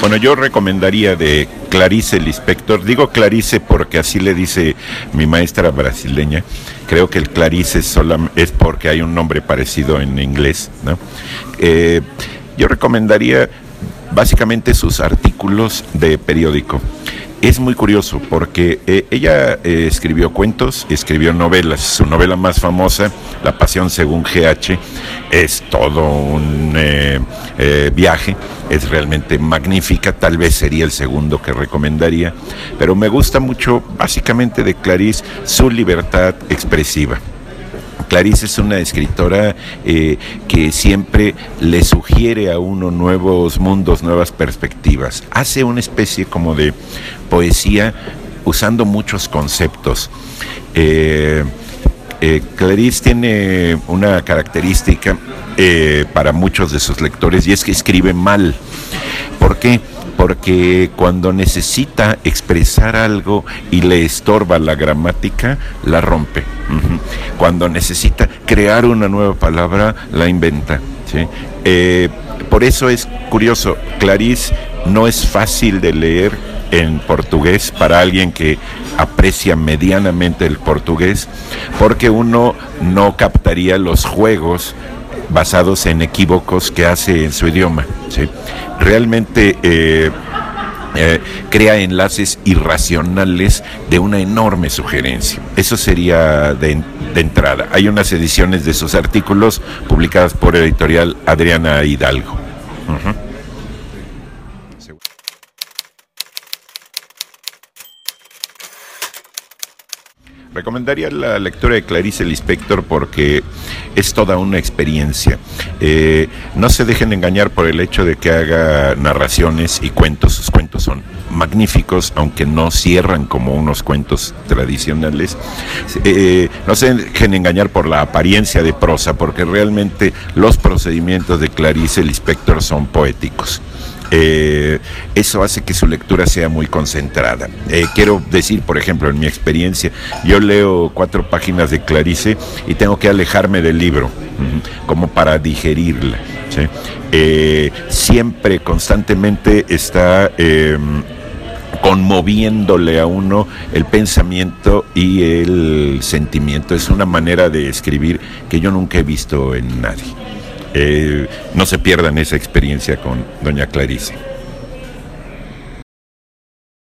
Bueno, yo recomendaría de Clarice Lispector, digo Clarice porque así le dice mi maestra brasileña, creo que el Clarice es porque hay un nombre parecido en inglés, ¿no? Eh, yo recomendaría básicamente sus artículos de periódico es muy curioso porque eh, ella eh, escribió cuentos, escribió novelas. Su novela más famosa, La Pasión según GH, es todo un eh, viaje, es realmente magnífica, tal vez sería el segundo que recomendaría, pero me gusta mucho básicamente de Clarice su libertad expresiva. Clarice es una escritora eh, que siempre le sugiere a uno nuevos mundos, nuevas perspectivas. Hace una especie como de poesía usando muchos conceptos. Eh, eh, Clarice tiene una característica para muchos de sus lectores y es que escribe mal. ¿Por qué? Porque cuando necesita expresar algo y le estorba la gramática, la rompe. Cuando necesita crear una nueva palabra, la inventa. Eh, por eso es curioso, Clarice no es fácil de leer en portugués para alguien que aprecia medianamente el portugués, porque uno no captaría los juegos basados en equívocos que hace en su idioma. Realmente eh, eh, crea enlaces irracionales de una enorme sugerencia. Eso sería de, entrada. Hay unas ediciones de sus artículos publicadas por editorial Adriana Hidalgo. Recomendaría la lectura de Clarice Lispector porque es toda una experiencia. Eh, no se dejen engañar por el hecho de que haga narraciones y cuentos. Sus cuentos son magníficos, aunque no cierran como unos cuentos tradicionales. Eh, no se dejen engañar por la apariencia de prosa, porque realmente los procedimientos de Clarice Lispector son poéticos. Eh, eso hace que su lectura sea muy concentrada. Eh, quiero decir, por ejemplo, en mi experiencia, yo leo cuatro páginas de Clarice y tengo que alejarme del libro, como para digerirla. Eh, siempre, constantemente está em, conmoviéndole a uno el pensamiento y el sentimiento. Es una manera de escribir que yo nunca he visto en nadie. Eh, no se pierdan esa experiencia con doña Clarice.